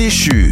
t 恤